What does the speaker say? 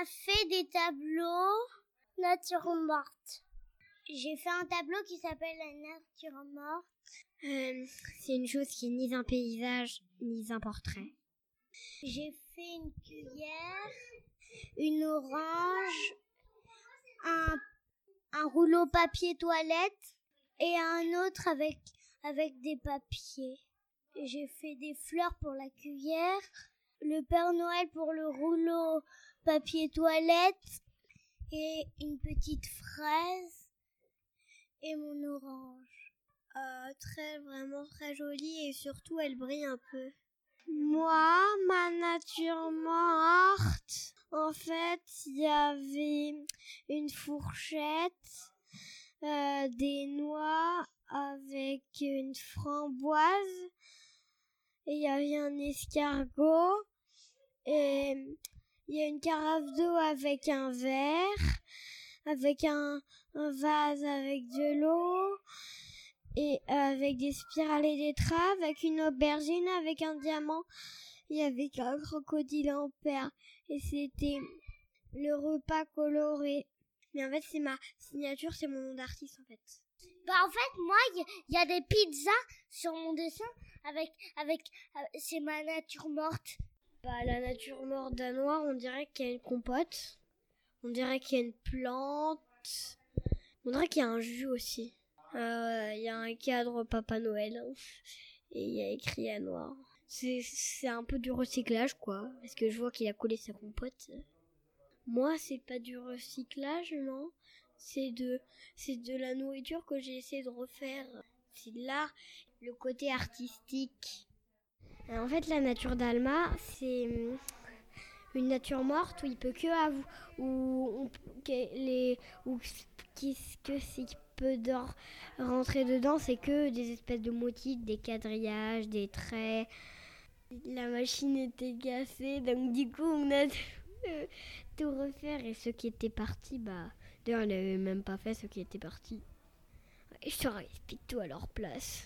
a fait des tableaux nature morte. J'ai fait un tableau qui s'appelle la nature morte. Euh, c'est une chose qui est ni un paysage, ni un portrait. J'ai fait une cuillère, une orange, un, un rouleau papier toilette et un autre avec, avec des papiers. J'ai fait des fleurs pour la cuillère, le Père Noël pour le rouleau papier toilette et une petite fraise et mon orange. Euh, très, vraiment très jolie et surtout elle brille un peu. Moi, ma nature morte, en fait, il y avait une fourchette, euh, des noix avec une framboise, et il y avait un escargot, et il y a une carafe d'eau avec un verre, avec un, vase avec de l'eau, et avec des spirales et des traves, avec une aubergine, avec un diamant et avec un crocodile en perles. Et c'était le repas coloré. Mais en fait, c'est ma signature, c'est mon nom d'artiste en fait. Bah en fait, moi, il y, a des pizzas sur mon dessin avec avec euh, c'est ma nature morte. Bah la nature morte d'un noir, on dirait qu'il y a une compote. On dirait qu'il y a une plante. On dirait qu'il y a un jus aussi. Il euh, y a un cadre Papa Noël et il y a écrit à noir. C'est un peu du recyclage quoi, parce que je vois qu'il a collé sa compote. Moi, c'est pas du recyclage, non. C'est de, c'est de la nourriture que j'ai essayé de refaire. C'est là le côté artistique. Euh, en fait, la nature d'Alma, c'est hum, une nature morte où il peut que où, les, où qu'est-ce que c'est peut rentrer dedans, c'est que des espèces de motifs, des quadrillages, des traits. La machine était cassée, donc du coup on a tout refaire. Et ceux qui étaient partis, bah d'ailleurs on n'avait même pas fait ceux qui étaient partis. Et je explique tout à leur place.